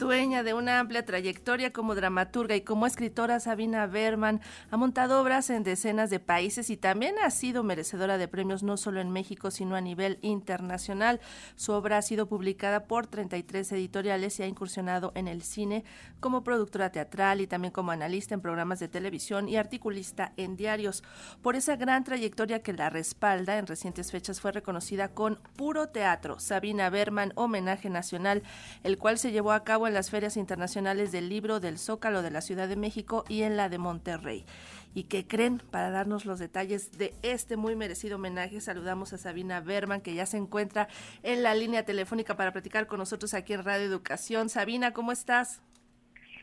Dueña de una amplia trayectoria como dramaturga y como escritora, Sabina Berman ha montado obras en decenas de países y también ha sido merecedora de premios no solo en México, sino a nivel internacional. Su obra ha sido publicada por 33 editoriales y ha incursionado en el cine como productora teatral y también como analista en programas de televisión y articulista en diarios. Por esa gran trayectoria que la respalda, en recientes fechas fue reconocida con Puro Teatro, Sabina Berman, homenaje nacional, el cual se llevó a cabo en las ferias internacionales del libro del Zócalo de la Ciudad de México y en la de Monterrey. ¿Y qué creen? Para darnos los detalles de este muy merecido homenaje, saludamos a Sabina Berman, que ya se encuentra en la línea telefónica para platicar con nosotros aquí en Radio Educación. Sabina, ¿cómo estás?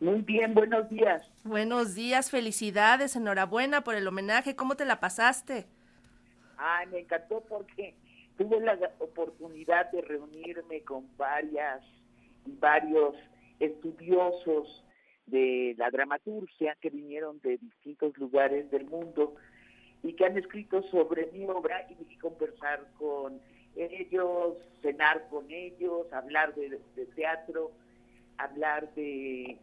Muy bien, buenos días. Buenos días, felicidades, enhorabuena por el homenaje. ¿Cómo te la pasaste? Ay, me encantó porque tuve la oportunidad de reunirme con varias varios estudiosos de la dramaturgia que vinieron de distintos lugares del mundo y que han escrito sobre mi obra y conversar con ellos, cenar con ellos, hablar de, teatro, hablar de,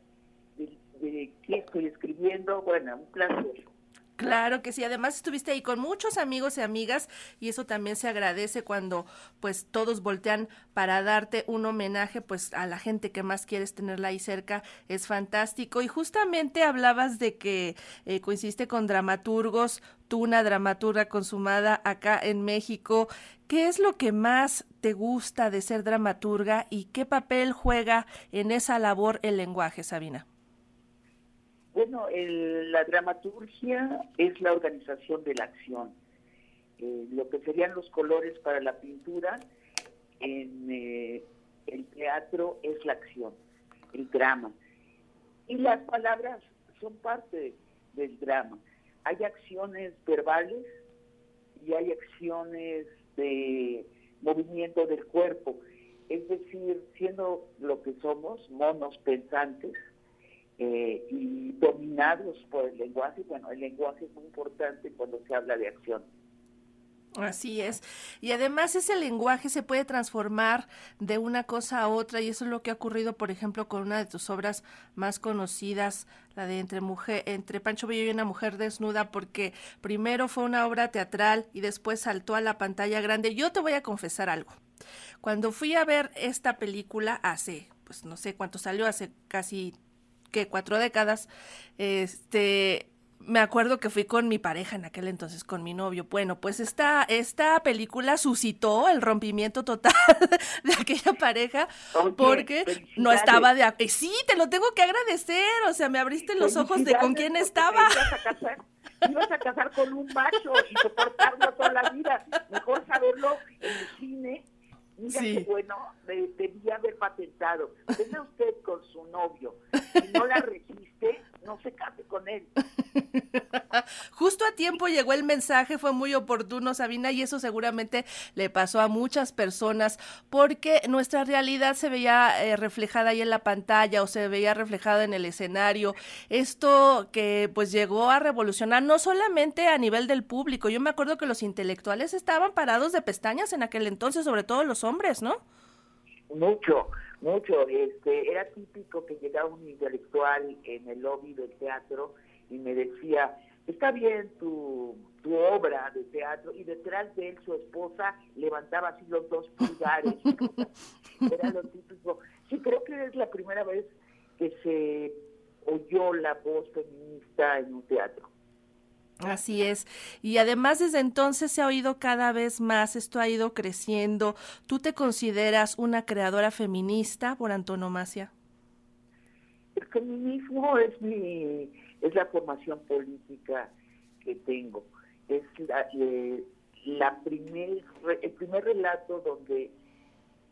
de, de, qué estoy escribiendo. Bueno, un placer. Claro que sí, además estuviste ahí con muchos amigos y amigas y eso también se agradece cuando pues todos voltean para darte un homenaje pues a la gente que más quieres tenerla ahí cerca, es fantástico y justamente hablabas de que eh, coincidiste con dramaturgos, tú una dramaturga consumada acá en México, ¿qué es lo que más te gusta de ser dramaturga y qué papel juega en esa labor el lenguaje, Sabina? Bueno, la dramaturgia es la organización de la acción. Eh, lo que serían los colores para la pintura, en eh, el teatro es la acción, el drama. Y las palabras son parte del drama. Hay acciones verbales y hay acciones de movimiento del cuerpo. Es decir, siendo lo que somos, monos pensantes, eh, y dominados por el lenguaje. Bueno, el lenguaje es muy importante cuando se habla de acción. Así es. Y además ese lenguaje se puede transformar de una cosa a otra y eso es lo que ha ocurrido, por ejemplo, con una de tus obras más conocidas, la de Entre mujer, entre Pancho Villa y una mujer desnuda, porque primero fue una obra teatral y después saltó a la pantalla grande. Yo te voy a confesar algo. Cuando fui a ver esta película hace, pues no sé cuánto salió, hace casi que cuatro décadas, este, me acuerdo que fui con mi pareja en aquel entonces, con mi novio. Bueno, pues esta, esta película suscitó el rompimiento total de aquella pareja porque no estaba de acuerdo. Sí, te lo tengo que agradecer, o sea, me abriste los ojos de con quién estaba. Ibas a casar con un macho y soportarlo toda la vida. Mejor saberlo en el cine Mira qué bueno, debía haber patentado. Venga usted con su novio, si no la resiste, no se case con él. Justo a tiempo llegó el mensaje, fue muy oportuno, Sabina, y eso seguramente le pasó a muchas personas, porque nuestra realidad se veía eh, reflejada ahí en la pantalla o se veía reflejada en el escenario. Esto que pues llegó a revolucionar no solamente a nivel del público, yo me acuerdo que los intelectuales estaban parados de pestañas en aquel entonces, sobre todo los hombres, ¿no? Mucho, mucho. Este, era típico que llegaba un intelectual en el lobby del teatro y me decía, está bien tu, tu obra de teatro, y detrás de él su esposa levantaba así los dos pulgares. Era lo típico. Sí, creo que es la primera vez que se oyó la voz feminista en un teatro. Así es. Y además desde entonces se ha oído cada vez más, esto ha ido creciendo. ¿Tú te consideras una creadora feminista por antonomasia? El feminismo es mi es la formación política que tengo. Es la, eh, la primer, el primer relato donde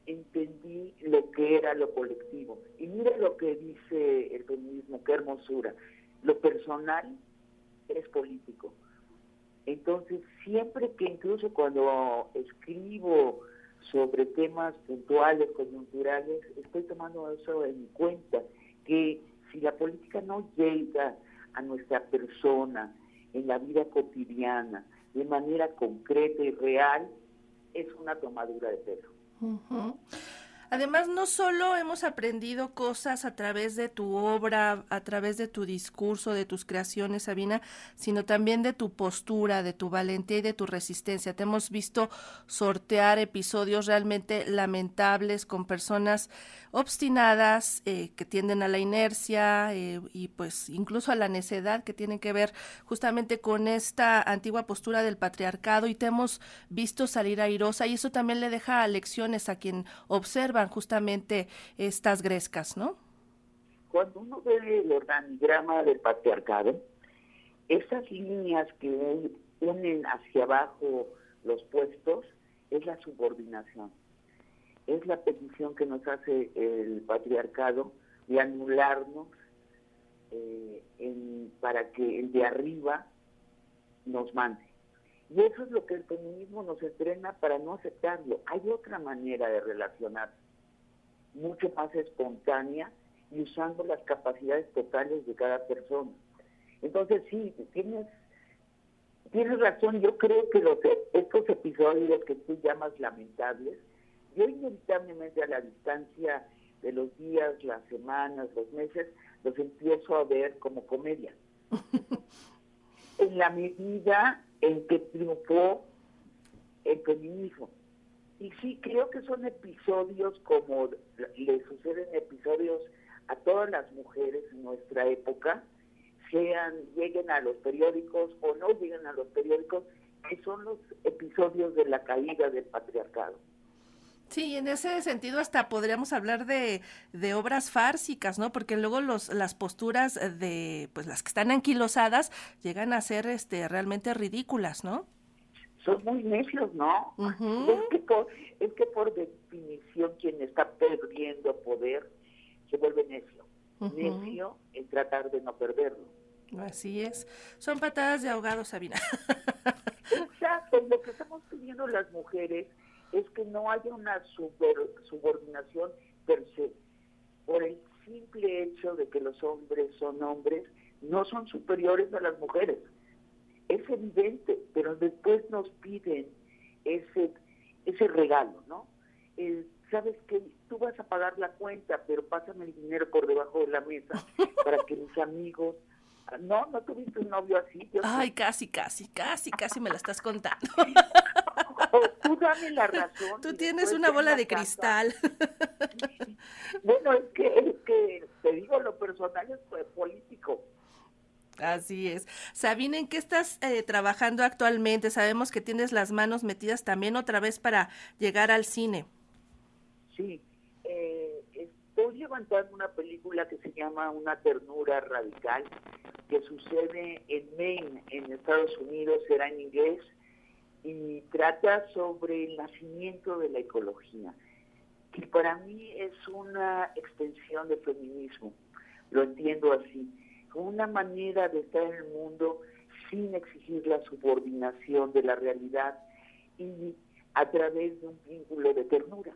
entendí lo que era lo colectivo. Y mira lo que dice el feminismo, qué hermosura. Lo personal es político. Entonces, siempre que incluso cuando escribo sobre temas puntuales, coyunturales, estoy tomando eso en cuenta, que si la política no llega a nuestra persona en la vida cotidiana de manera concreta y real, es una tomadura de pelo. Además, no solo hemos aprendido cosas a través de tu obra, a través de tu discurso, de tus creaciones, Sabina, sino también de tu postura, de tu valentía y de tu resistencia. Te hemos visto sortear episodios realmente lamentables con personas obstinadas eh, que tienden a la inercia eh, y pues incluso a la necedad que tienen que ver justamente con esta antigua postura del patriarcado y te hemos visto salir airosa y eso también le deja lecciones a quien justamente estas grescas, ¿no? Cuando uno ve el organigrama del patriarcado, esas líneas que unen hacia abajo los puestos es la subordinación es la petición que nos hace el patriarcado de anularnos eh, para que el de arriba nos mande. Y eso es lo que el feminismo nos entrena para no aceptarlo. Hay otra manera de relacionar, mucho más espontánea y usando las capacidades totales de cada persona. Entonces sí, tienes, tienes razón, yo creo que los, estos episodios que tú llamas lamentables, yo inevitablemente a la distancia de los días, las semanas, los meses, los empiezo a ver como comedia. en la medida en que triunfó el feminismo. Y sí, creo que son episodios como le suceden episodios a todas las mujeres en nuestra época, sean, lleguen a los periódicos o no lleguen a los periódicos, que son los episodios de la caída del patriarcado. Sí, en ese sentido hasta podríamos hablar de, de, obras fársicas, ¿no? Porque luego los, las posturas de, pues las que están anquilosadas llegan a ser este, realmente ridículas, ¿no? Son muy necios, ¿no? es, que por, es que por definición quien está perdiendo poder se vuelve necio. Necio en tratar de no perderlo. Así es. Son patadas de ahogado, Sabina. Exacto. Lo que estamos pidiendo las mujeres es que no haya una subordinación per se. Por el simple hecho de que los hombres son hombres, no son superiores a las mujeres. Es evidente, pero después nos piden ese, ese regalo, ¿no? Sabes que tú vas a pagar la cuenta, pero pásame el dinero por debajo de la mesa para que mis amigos no, no tuviste un novio así. Ay, casi, casi, casi, casi me la estás contando. tú dame la razón. Tú tienes una bola de cristal. bueno, es que, es que te digo, lo personal es político. Así es. Sabine, ¿en qué estás eh, trabajando actualmente? Sabemos que tienes las manos metidas también otra vez para llegar al cine. Sí, eh, estoy levantando una película que se llama Una ternura radical, que sucede en Maine, en Estados Unidos, será en inglés, y trata sobre el nacimiento de la ecología, que para mí es una extensión del feminismo, lo entiendo así, una manera de estar en el mundo sin exigir la subordinación de la realidad y a través de un vínculo de ternura.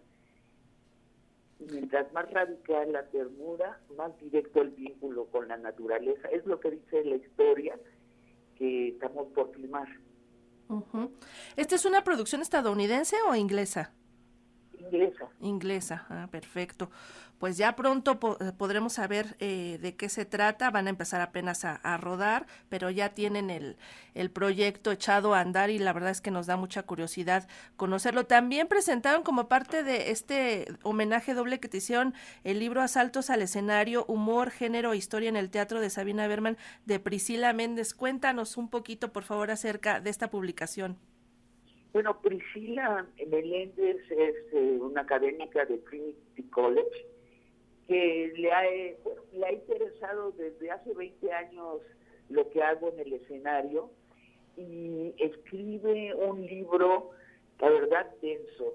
Mientras más radical la ternura, más directo el vínculo con la naturaleza. Es lo que dice la historia que estamos por filmar. ¿Esta es una producción estadounidense o inglesa? Inglesa. Inglesa, ah, perfecto. Pues ya pronto eh, podremos saber eh, de qué se trata. Van a empezar apenas a, rodar, pero ya tienen el, el, proyecto echado a andar y la verdad es que nos da mucha curiosidad conocerlo. También presentaron como parte de este homenaje doble que te hicieron el libro Asaltos al escenario, humor, género e historia en el teatro de Sabina Berman de Priscila Méndez. Cuéntanos un poquito, por favor, acerca de esta publicación. Bueno, Priscila Meléndez es eh, una académica de Trinity College que le ha, le ha interesado desde hace 20 años lo que hago en el escenario y escribe un libro, la verdad, denso.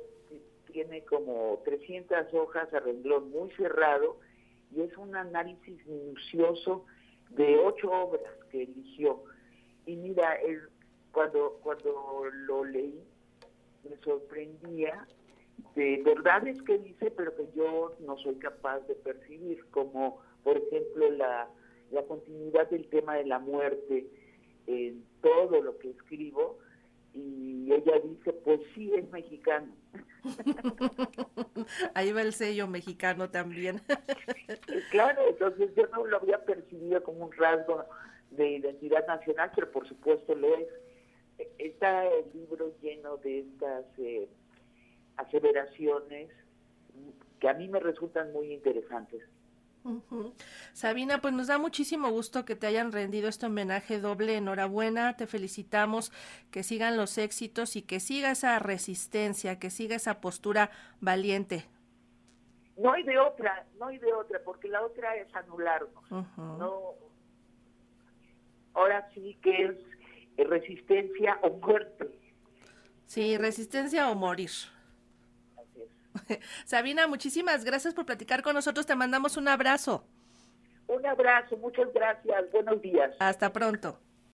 Tiene como 300 hojas a renglón muy cerrado y es un análisis minucioso de ocho obras que eligió. Y mira, el, cuando, cuando lo leí, me sorprendía de verdades que dice, pero que yo no soy capaz de percibir, como por ejemplo la, la continuidad del tema de la muerte en todo lo que escribo, y ella dice, pues sí, es mexicano. Ahí va el sello mexicano también. claro, entonces yo no lo había percibido como un rasgo de identidad nacional, pero por supuesto lo es. Está el libro lleno de estas eh, aseveraciones que a mí me resultan muy interesantes. Sabina, pues nos da muchísimo gusto que te hayan rendido este homenaje doble. Enhorabuena, te felicitamos, que sigan los éxitos y que siga esa resistencia, que siga esa postura valiente. No hay de otra, no hay de otra, porque la otra es anularnos. No, ahora sí que es resistencia o muerte. Sí, resistencia o morir. Sabina, muchísimas gracias por platicar con nosotros. Te mandamos un abrazo. Un abrazo, muchas gracias. Buenos días. Hasta pronto.